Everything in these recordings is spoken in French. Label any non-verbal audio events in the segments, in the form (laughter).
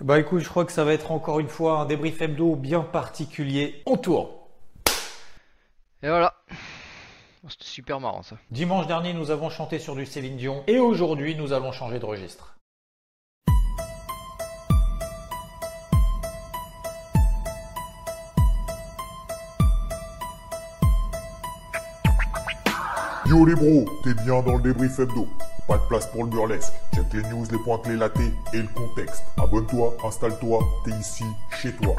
Bah écoute, je crois que ça va être encore une fois un débrief hebdo bien particulier. On tourne Et voilà. Oh, C'était super marrant ça. Dimanche dernier, nous avons chanté sur du Céline Dion et aujourd'hui, nous allons changer de registre. Yo les bros, t'es bien dans le débrief hebdo. Pas de place pour le burlesque. Check les news, les points clés latés et le contexte. Abonne-toi, installe-toi, t'es ici, chez toi.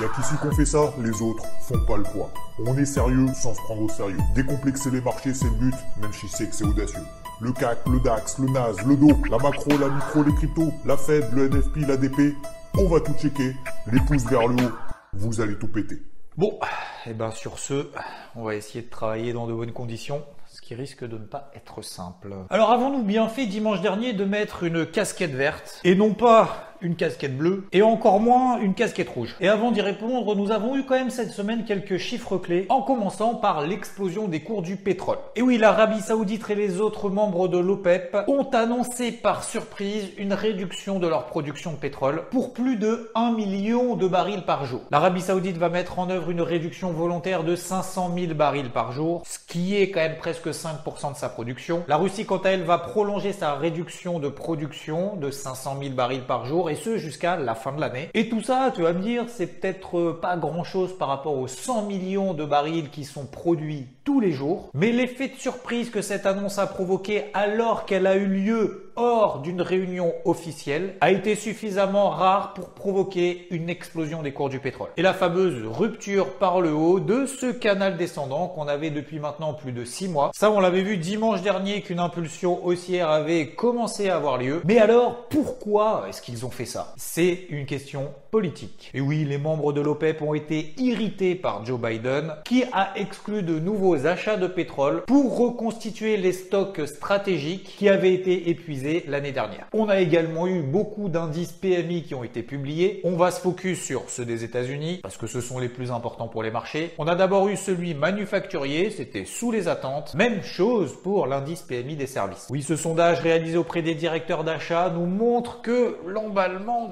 Y'a qu'ici qu'on fait ça, les autres font pas le poids. On est sérieux sans se prendre au sérieux. Décomplexer les marchés, c'est le but, même si c'est que c'est audacieux. Le CAC, le DAX, le NAS, le DO, la macro, la micro, les cryptos, la Fed, le NFP, l'ADP. On va tout checker, les pouces vers le haut, vous allez tout péter. Bon, et ben sur ce, on va essayer de travailler dans de bonnes conditions, qui risque de ne pas être simple. Alors avons-nous bien fait dimanche dernier de mettre une casquette verte? Et non pas une casquette bleue et encore moins une casquette rouge Et avant d'y répondre, nous avons eu quand même cette semaine quelques chiffres clés, en commençant par l'explosion des cours du pétrole. Et oui, l'Arabie Saoudite et les autres membres de l'OPEP ont annoncé par surprise une réduction de leur production de pétrole pour plus de 1 million de barils par jour. L'Arabie Saoudite va mettre en œuvre une réduction volontaire de 500 000 barils par jour, ce qui est quand même presque 5% de sa production. La Russie, quant à elle, va prolonger sa réduction de production de 500 000 barils par jour et ce jusqu'à la fin de l'année. Et tout ça, tu vas me dire, c'est peut-être pas grand-chose par rapport aux 100 millions de barils qui sont produits tous les jours, mais l'effet de surprise que cette annonce a provoqué alors qu'elle a eu lieu hors d'une réunion officielle a été suffisamment rare pour provoquer une explosion des cours du pétrole. Et la fameuse rupture par le haut de ce canal descendant qu'on avait depuis maintenant plus de 6 mois. Ça, on l'avait vu dimanche dernier qu'une impulsion haussière avait commencé à avoir lieu. Mais alors, pourquoi est-ce qu'ils ont fait ça C'est une question politique. Et oui, les membres de l'OPEP ont été irrités par Joe Biden qui a exclu de nouveaux achats de pétrole pour reconstituer les stocks stratégiques qui avaient été épuisés l'année dernière. On a également eu beaucoup d'indices PMI qui ont été publiés. On va se focus sur ceux des États-Unis parce que ce sont les plus importants pour les marchés. On a d'abord eu celui manufacturier, c'était sous les attentes. Même chose pour l'indice PMI des services. Oui, ce sondage réalisé auprès des directeurs d'achat nous montre que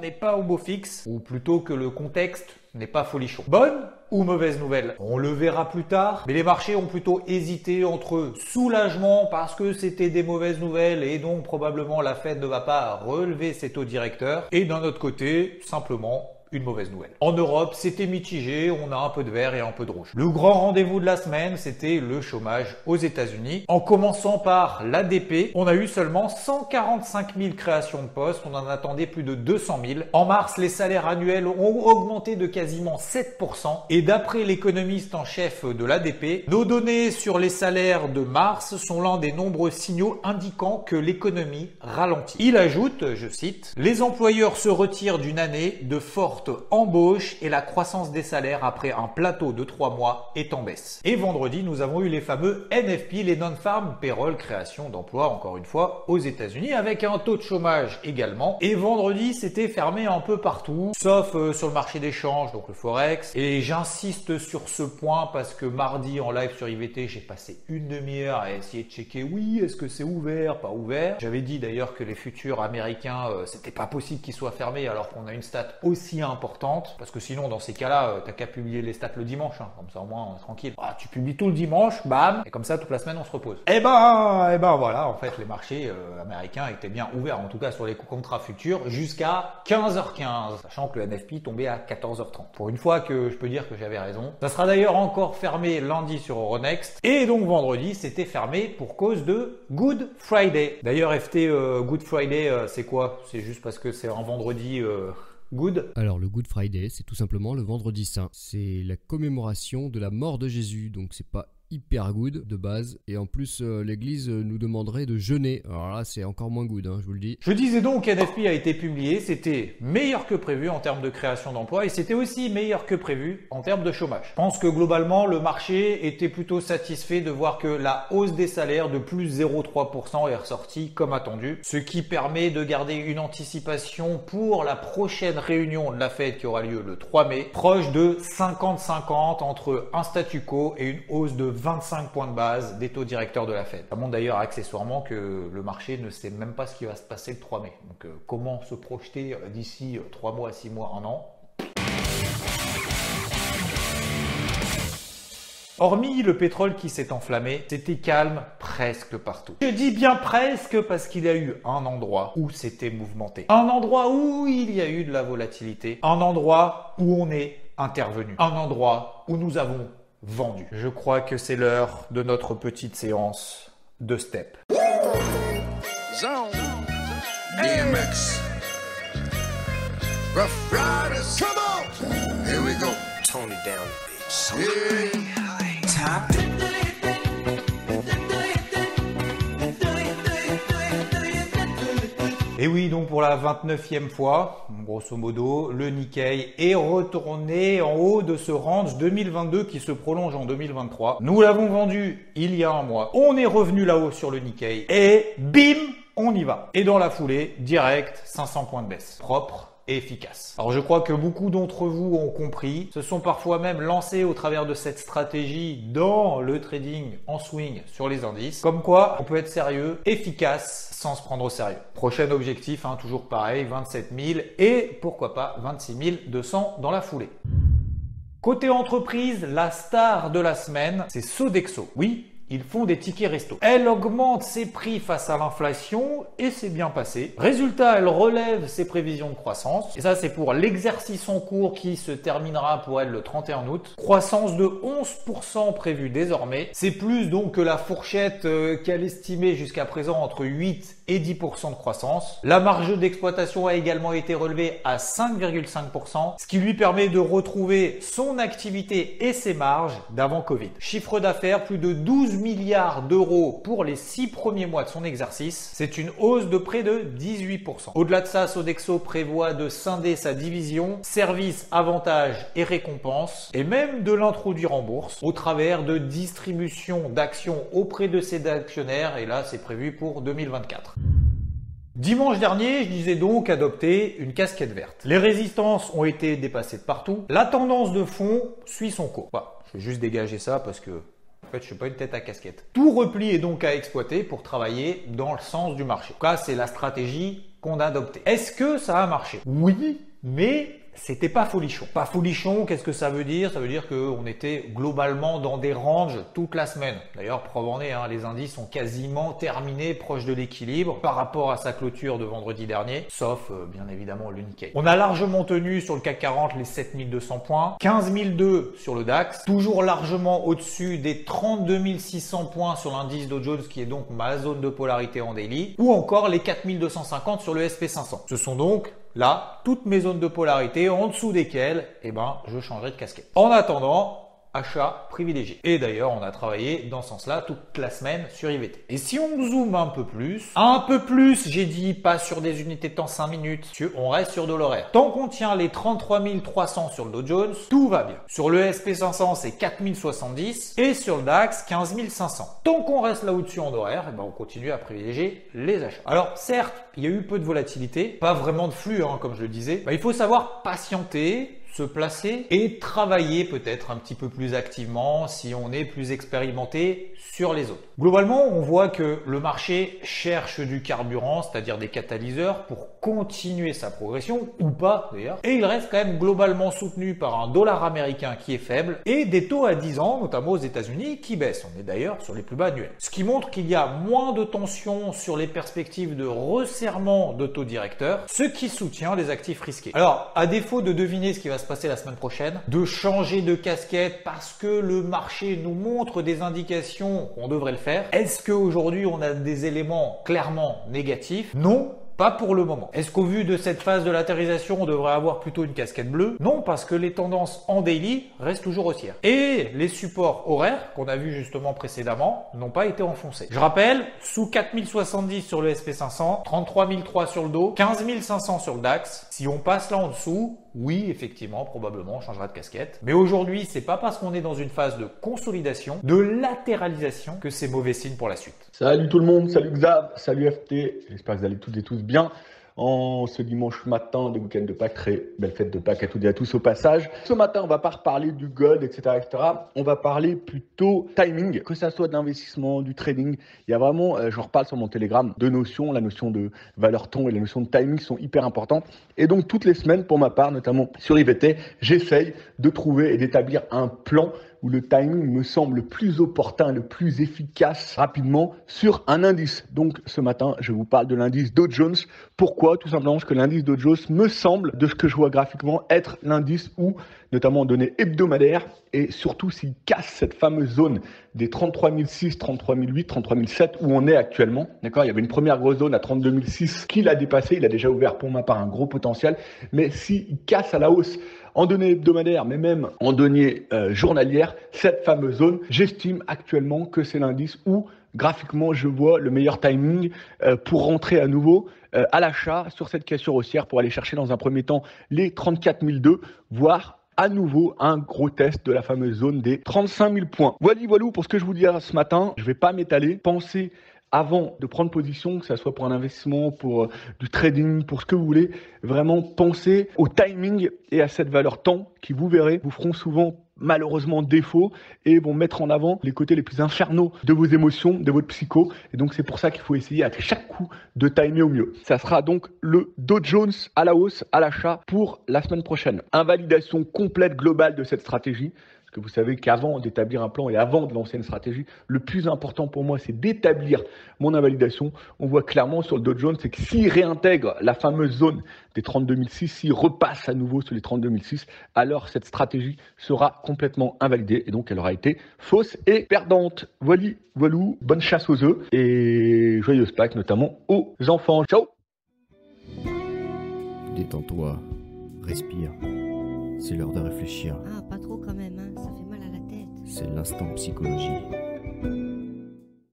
n'est pas au beau fixe, ou plutôt que le contexte n'est pas folichon. Bonne ou mauvaise nouvelle? On le verra plus tard, mais les marchés ont plutôt hésité entre soulagement parce que c'était des mauvaises nouvelles et donc probablement la Fed ne va pas relever ses taux directeurs, et d'un autre côté, simplement une mauvaise nouvelle. En Europe, c'était mitigé, on a un peu de vert et un peu de rouge. Le grand rendez-vous de la semaine, c'était le chômage aux États-Unis. En commençant par l'ADP, on a eu seulement 145 000 créations de postes, on en attendait plus de 200 000. En mars, les salaires annuels ont augmenté de quasiment 7%. Et d'après l'économiste en chef de l'ADP, nos données sur les salaires de mars sont l'un des nombreux signaux indiquant que l'économie ralentit. Il ajoute, je cite, les employeurs se retirent d'une année de embauche et la croissance des salaires après un plateau de 3 mois est en baisse. Et vendredi, nous avons eu les fameux NFP, les non-farm payroll, création d'emplois, encore une fois, aux États-Unis, avec un taux de chômage également. Et vendredi, c'était fermé un peu partout, sauf euh, sur le marché d'échange, donc le Forex. Et j'insiste sur ce point parce que mardi, en live sur IVT, j'ai passé une demi-heure à essayer de checker, oui, est-ce que c'est ouvert, pas ouvert? J'avais dit d'ailleurs que les futurs américains, euh, c'était pas possible qu'ils soient fermés alors qu'on a une stat aussi parce que sinon dans ces cas-là, euh, t'as qu'à publier les stats le dimanche, hein. comme ça au moins on est tranquille. Ah, tu publies tout le dimanche, bam, et comme ça toute la semaine on se repose. Et ben, et ben voilà, en fait les marchés euh, américains étaient bien ouverts, en tout cas sur les contrats futurs, jusqu'à 15h15, sachant que le NFP tombait à 14h30. Pour une fois que je peux dire que j'avais raison. Ça sera d'ailleurs encore fermé lundi sur Euronext, et donc vendredi c'était fermé pour cause de Good Friday. D'ailleurs FT euh, Good Friday, euh, c'est quoi? C'est juste parce que c'est un vendredi. euh, Good Alors le Good Friday, c'est tout simplement le vendredi saint. C'est la commémoration de la mort de Jésus, donc c'est pas hyper good de base. Et en plus, euh, l'église nous demanderait de jeûner. Alors là, c'est encore moins good, hein, je vous le dis. Je disais donc qu'NFP a été publié, c'était meilleur que prévu en termes de création d'emplois et c'était aussi meilleur que prévu en termes de chômage. Je pense que globalement, le marché était plutôt satisfait de voir que la hausse des salaires de plus 0,3% est ressortie comme attendu, ce qui permet de garder une anticipation pour la prochaine réunion de la Fed qui aura lieu le 3 mai, proche de 50-50 entre un statu quo et une hausse de 25 points de base des taux directeurs de la Fed. Ça montre d'ailleurs accessoirement que le marché ne sait même pas ce qui va se passer le 3 mai. Donc euh, comment se projeter euh, d'ici 3 euh, mois, 6 mois, 1 an? Hormis le pétrole qui s'est enflammé, c'était calme presque partout. Je dis bien presque parce qu'il y a eu un endroit où c'était mouvementé. Un endroit où il y a eu de la volatilité. Un endroit où on est intervenu. Un endroit où nous avons vendu. Je crois que c'est l'heure de notre petite séance de step. DMX. Rough Riders. Come on. Here we go. Tone it down, bitch. Et oui, donc pour la 29e fois, grosso modo, le Nikkei est retourné en haut de ce range 2022 qui se prolonge en 2023. Nous l'avons vendu il y a un mois. On est revenu là-haut sur le Nikkei et bim, on y va. Et dans la foulée, direct, 500 points de baisse. Propre, Alors je crois que beaucoup d'entre vous ont compris, se sont parfois même lancés au travers de cette stratégie dans le trading en swing sur les indices. Comme quoi, on peut être sérieux, efficace sans se prendre au sérieux. Prochain objectif, hein, toujours pareil, 27 000 et pourquoi pas 26 200 dans la foulée. Côté entreprise, la star de la semaine, c'est Sodexo. Oui, ils font des tickets resto. Elle augmente ses prix face à l'inflation et c'est bien passé. Résultat, elle relève ses prévisions de croissance. Et ça, c'est pour l'exercice en cours qui se terminera pour elle le 31 août. Croissance de 11% prévue désormais. C'est plus donc que la fourchette euh, qu'elle estimait jusqu'à présent entre 8 et 10% de croissance. La marge d'exploitation a également été relevée à 5,5%, ce qui lui permet de retrouver son activité et ses marges d'avant Covid. Chiffre d'affaires, plus de 12 milliards d'euros pour les 6 premiers mois de son exercice. C'est une hausse de près de 18%. Au-delà de ça, Sodexo prévoit de scinder sa division services, avantages et récompenses et même de l'introduire en bourse au travers de distribution d'actions auprès de ses actionnaires et là c'est prévu pour 2024. Dimanche dernier, je disais donc adopter une casquette verte. Les résistances ont été dépassées de partout. La tendance de fond suit son cours. Bah, je vais juste dégager ça parce que en fait, je suis pas une tête à casquette. Tout repli est donc à exploiter pour travailler dans le sens du marché. En tout cas, c'est la stratégie qu'on a adoptée. Est-ce que ça a marché? Oui, mais c'était pas folichon. Pas folichon, qu'est-ce que ça veut dire? Ça veut dire qu'on était globalement dans des ranges toute la semaine. D'ailleurs, preuve hein, les indices sont quasiment terminés, proches de l'équilibre par rapport à sa clôture de vendredi dernier, sauf euh, bien évidemment le Nikkei. On a largement tenu sur le CAC 40 les 7200 points, 15002 sur le DAX, toujours largement au-dessus des 32 600 points sur l'indice Dow Jones qui est donc ma zone de polarité en daily, ou encore les 4250 sur le SP500. Ce sont donc là toutes mes zones de polarité en dessous desquelles eh ben, je changerai de casquette. En attendant, achat privilégié. Et d'ailleurs, on a travaillé dans ce sens-là toute la semaine sur IVT. Et si on zoome un peu plus, un peu plus, j'ai dit pas sur des unités de temps 5 minutes, on reste sur de l'horaire. Tant qu'on tient les 33 300 sur le Dow Jones, tout va bien. Sur le SP500, c'est 4070 et sur le DAX, 15 500. Tant qu'on reste là au-dessus en horaire, eh ben on continue à privilégier les achats. Alors certes, il y a eu peu de volatilité, pas vraiment de flux, hein, comme je le disais. Bah, il faut savoir patienter, se placer et travailler peut-être un petit peu plus activement si on est plus expérimenté sur les autres. Globalement, on voit que le marché cherche du carburant, c'est-à-dire des catalyseurs pour continuer sa progression ou pas d'ailleurs. Et il reste quand même globalement soutenu par un dollar américain qui est faible et des taux à 10 ans, notamment aux États-Unis, qui baissent. On est d'ailleurs sur les plus bas annuels. Ce qui montre qu'il y a moins de tension sur les perspectives de resserrement de taux directeurs, ce qui soutient les actifs risqués. Alors, à défaut de deviner ce qui va se passer la semaine prochaine, de changer de casquette parce que le marché nous montre des indications qu'on devrait le faire. Est-ce qu'aujourd'hui on a des éléments clairement négatifs? Non, Pas pour le moment. Est-ce qu'au vu de cette phase de latérisation, on devrait avoir plutôt une casquette bleue? Non, parce que les tendances en daily restent toujours haussières. Et les supports horaires qu'on a vu justement précédemment n'ont pas été enfoncés. Je rappelle, sous 4070 sur le SP500, 33003 sur le dos, 15500 sur le DAX. Si on passe là en dessous, oui, effectivement, probablement, on changera de casquette. Mais aujourd'hui, c'est pas parce qu'on est dans une phase de consolidation, de latéralisation, que c'est mauvais signe pour la suite. Salut tout le monde, salut Xav, salut FT. J'espère que vous allez toutes et tous bien en ce dimanche matin de week-end de Pâques. Très belle fête de Pâques à toutes et à tous au passage. Ce matin, on va pas reparler du gold, etc.. On va parler plutôt timing, que ça soit de l'investissement, du trading. Il y a vraiment, euh, je reparle sur mon Telegram, deux notions. La notion de valeur ton et la notion de timing sont hyper importantes. Et donc, toutes les semaines, pour ma part, notamment sur IVT, j'essaye de trouver et d'établir un plan où le timing me semble le plus opportun, le plus efficace rapidement sur un indice. Donc ce matin, je vous parle de l'indice Dow Jones. Pourquoi? Tout simplement parce que l'indice Dow Jones me semble, de ce que je vois graphiquement, être l'indice où, notamment en données hebdomadaires, et surtout s'il casse cette fameuse zone des 33 006, 33 008, 33 007 où on est actuellement. D'accord? Il y avait une première grosse zone à 32 006 qu'il a dépassé. Il a déjà ouvert pour ma part un gros potentiel. Mais s'il casse à la hausse en données hebdomadaires, mais même en données euh, journalières, cette fameuse zone, j'estime actuellement que c'est l'indice où graphiquement je vois le meilleur timing euh, pour rentrer à nouveau euh, à l'achat sur cette cassure haussière pour aller chercher dans un premier temps les 34 002, voire à nouveau un gros test de la fameuse zone des 35 000 points. Voilà, voilà pour ce que je vous dis ce matin. Je ne vais pas m'étaler. Pensez avant de prendre position, que ce soit pour un investissement, pour euh, du trading, pour ce que vous voulez, vraiment pensez au timing et à cette valeur temps qui, vous verrez, vous feront souvent malheureusement défaut et vont mettre en avant les côtés les plus infernaux de vos émotions, de votre psycho. Et donc c'est pour ça qu'il faut essayer à chaque coup de timer au mieux. Ça sera donc le Dow Jones à la hausse, à l'achat pour la semaine prochaine. Invalidation complète globale de cette stratégie. Parce que vous savez qu'avant d'établir un plan et avant de lancer une stratégie, le plus important pour moi, c'est d'établir mon invalidation. On voit clairement sur le Dow Jones, c'est que s'il réintègre la fameuse zone des 32006, s'il repasse à nouveau sur les 32006, alors cette stratégie sera complètement invalidée et donc elle aura été fausse et perdante. Voilà, voilà, bonne chasse aux œufs et joyeuse Pâques, notamment aux enfants. Ciao Détends-toi, respire. C'est l'heure de réfléchir. Ah, pas trop quand même, hein. C'est l'instant psychologie.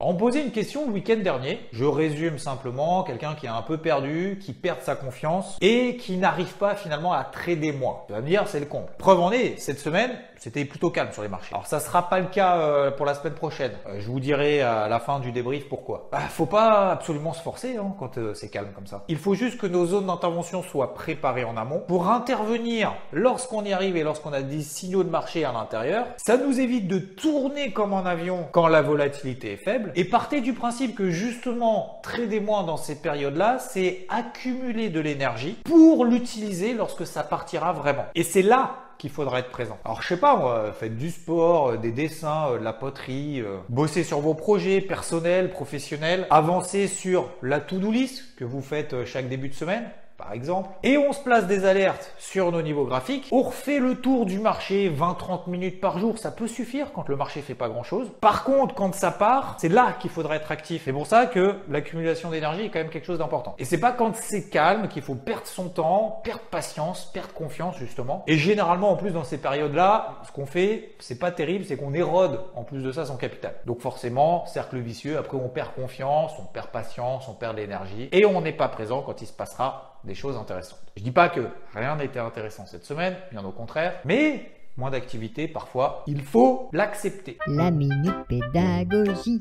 On posait une question le week-end dernier. Je résume simplement, quelqu'un qui est un peu perdu, qui perd sa confiance et qui n'arrive pas finalement à trader moins. Tu vas me dire, c'est le con. Preuve en est, cette semaine, c'était plutôt calme sur les marchés. Alors ça sera pas le cas euh, pour la semaine prochaine. Euh, je vous dirai à la fin du débrief pourquoi. Bah, faut pas absolument se forcer hein, quand euh, c'est calme comme ça. Il faut juste que nos zones d'intervention soient préparées en amont pour intervenir lorsqu'on y arrive et lorsqu'on a des signaux de marché à l'intérieur. Ça nous évite de tourner comme en avion quand la volatilité est faible et partez du principe que justement, trader moins dans ces périodes-là, c'est accumuler de l'énergie pour l'utiliser lorsque ça partira vraiment. Et c'est là qu'il faudra être présent. Alors je sais pas, faites du sport, euh, des dessins, euh, de la poterie, euh, bossez sur vos projets personnels, professionnels, avancez sur la to-do list que vous faites chaque début de semaine par exemple, et on se place des alertes sur nos niveaux graphiques, on refait le tour du marché 20-30 minutes par jour, ça peut suffire quand le marché fait pas grand chose. Par contre, quand ça part, c'est là qu'il faudrait être actif. C'est pour ça que l'accumulation d'énergie est quand même quelque chose d'important. Et c'est pas quand c'est calme qu'il faut perdre son temps, perdre patience, perdre confiance justement. Et généralement, en plus dans ces périodes-là, ce qu'on fait, c'est pas terrible, c'est qu'on érode en plus de ça son capital. Donc forcément, cercle vicieux, après on perd confiance, on perd patience, on perd l'énergie, et on n'est pas présent quand il se passera des choses intéressantes. Je dis pas que rien n'était intéressant cette semaine, bien au contraire, mais moins d'activité, parfois, il faut l'accepter. La minute pédagogie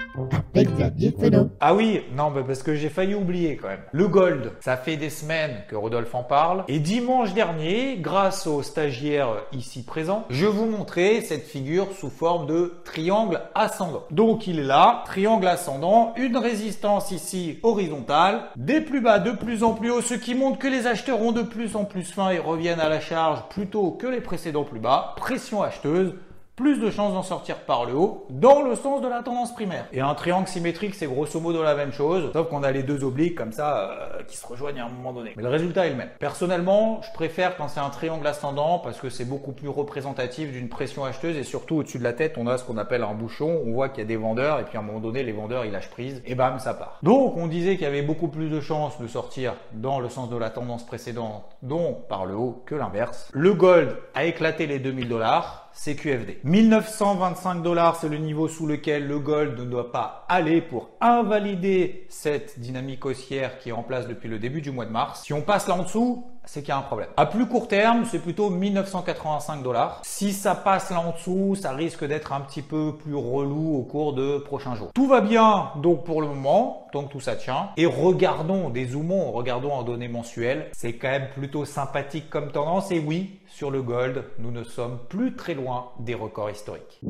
avec Xavier Fenot. Ah oui, non, mais parce que j'ai failli oublier quand même. Le gold, ça fait des semaines que Rodolphe en parle. Et dimanche dernier, grâce aux stagiaires ici présents, je vous montrais cette figure sous forme de triangle ascendant. Donc il est là, triangle ascendant, une résistance ici horizontale, des plus bas de plus en plus haut, ce qui montre que les acheteurs ont de plus en plus faim et reviennent à la charge plutôt que les précédents plus bas pression acheteuse, plus de chances d'en sortir par le haut dans le sens de la tendance primaire. Et un triangle symétrique, c'est grosso modo la même chose, sauf qu'on a les deux obliques comme ça euh, qui se rejoignent à un moment donné. Mais le résultat est le même. Personnellement, je préfère quand c'est un triangle ascendant parce que c'est beaucoup plus représentatif d'une pression acheteuse et surtout au-dessus de la tête, on a ce qu'on appelle un bouchon. On voit qu'il y a des vendeurs et puis à un moment donné, les vendeurs ils lâchent prise et bam, ça part. Donc on disait qu'il y avait beaucoup plus de chances de sortir dans le sens de la tendance précédente, donc par le haut, que l'inverse. Le gold a éclaté les 2000 dollars. C'est QFD. 1925 dollars, c'est le niveau sous lequel le gold ne doit pas aller pour invalider cette dynamique haussière qui est en place depuis le début du mois de mars. Si on passe là en dessous, c'est qu'il y a un problème. À plus court terme, c'est plutôt 1985 dollars. Si ça passe là en dessous, ça risque d'être un petit peu plus relou au cours de prochains jours. Tout va bien donc pour le moment, que tout ça tient. Et regardons, dézoomons, regardons en données mensuelles. C'est quand même plutôt sympathique comme tendance. Et oui, sur le gold, nous ne sommes plus très loin des records historiques.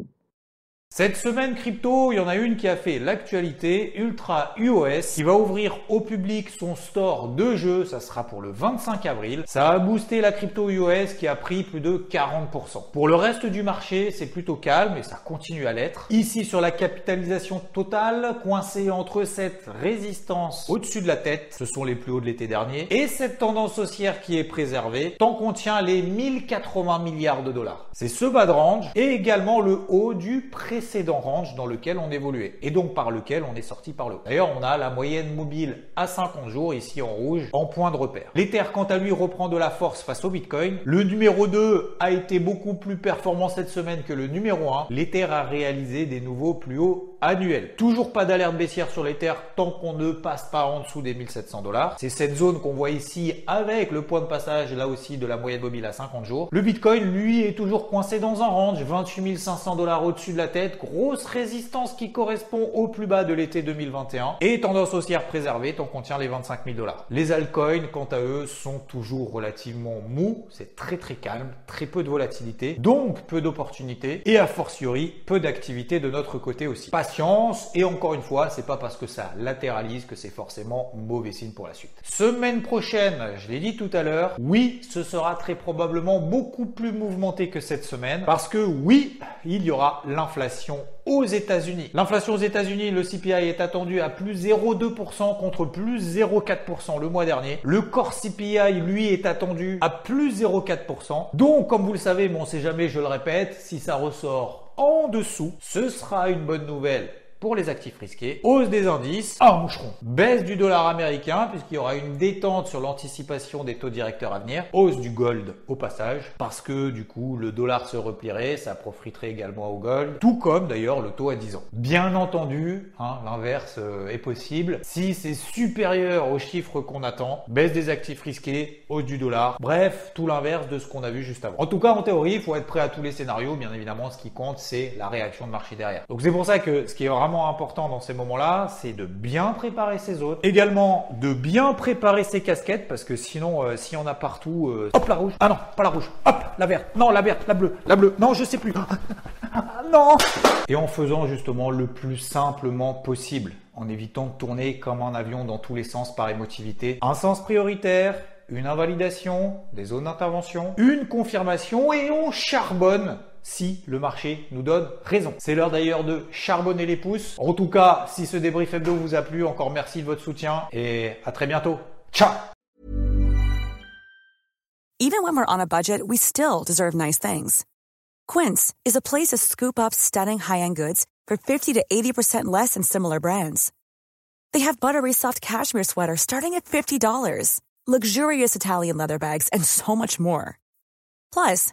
Cette semaine crypto, il y en a une qui a fait l'actualité, Ultra UOS, qui va ouvrir au public son store de jeux, ça sera pour le 25 avril. Ça a boosté la crypto UOS qui a pris plus de 40%. Pour le reste du marché, c'est plutôt calme et ça continue à l'être. Ici sur la capitalisation totale, coincée entre cette résistance au-dessus de la tête, ce sont les plus hauts de l'été dernier, et cette tendance haussière qui est préservée, tant qu'on tient les 1080 milliards de dollars. C'est ce bas de range et également le haut du précédent précédent range dans lequel on évoluait et donc par lequel on est sorti par le haut. D'ailleurs, on a la moyenne mobile à 50 jours ici en rouge en point de repère. L'Ether quant à lui reprend de la force face au Bitcoin. Le numéro 2 a été beaucoup plus performant cette semaine que le numéro 1. L'Ether a réalisé des nouveaux plus hauts annuels. Toujours pas d'alerte baissière sur l'Ether tant qu'on ne passe pas en dessous des 1700 dollars. C'est cette zone qu'on voit ici avec le point de passage là aussi de la moyenne mobile à 50 jours. Le Bitcoin lui est toujours coincé dans un range 28 500 dollars au-dessus de la tête grosse résistance qui correspond au plus bas de l'été 2021 et tendance haussière préservée tant qu'on tient les 25 000 dollars. Les altcoins, quant à eux, sont toujours relativement mous, c'est très très calme, très peu de volatilité, donc peu d'opportunités et a fortiori peu d'activité de notre côté aussi. Patience et encore une fois, c'est pas parce que ça latéralise que c'est forcément mauvais signe pour la suite. Semaine prochaine, je l'ai dit tout à l'heure, oui, ce sera très probablement beaucoup plus mouvementé que cette semaine parce que oui, il y aura l'inflation aux États-Unis. L'inflation aux États-Unis, le CPI est attendu à plus 0,2% contre plus 0,4% le mois dernier. Le core CPI, lui, est attendu à plus 0,4%. Donc, comme vous le savez, mais on sait jamais, je le répète, si ça ressort en dessous, ce sera une bonne nouvelle pour les actifs risqués, hausse des indices, un moucheron, baisse du dollar américain puisqu'il y aura une détente sur l'anticipation des taux directeurs à venir, hausse du gold au passage parce que du coup le dollar se replierait, ça profiterait également au gold, tout comme d'ailleurs le taux à 10 ans. Bien entendu, hein, l'inverse euh, est possible. Si c'est supérieur aux chiffres qu'on attend, baisse des actifs risqués, hausse du dollar, bref, tout l'inverse de ce qu'on a vu juste avant. En tout cas, en théorie, il faut être prêt à tous les scénarios. Bien évidemment, ce qui compte, c'est la réaction de marché derrière. Donc c'est pour ça que ce qui est vraiment important dans ces moments-là, c'est de bien préparer ses zones. Également, de bien préparer ses casquettes, parce que sinon, euh, si on a partout, euh, hop, la rouge. Ah non, pas la rouge. Hop, la verte. Non, la verte, la bleue, la bleue. Non, je sais plus. (laughs) non. Et en faisant justement le plus simplement possible, en évitant de tourner comme un avion dans tous les sens par émotivité. Un sens prioritaire, une invalidation, des zones d'intervention, une confirmation et on charbonne si le marché nous donne raison. C'est l'heure d'ailleurs de charbonner les pouces. En tout cas, si ce débrief hebdo vous a plu, encore merci de votre soutien et à très bientôt. Ciao Even when we're on a budget, we still deserve nice things. Quince is a place to scoop up stunning high-end goods for 50 to 80% less than similar brands. They have buttery soft cashmere sweaters starting at $50, luxurious Italian leather bags, and so much more. Plus,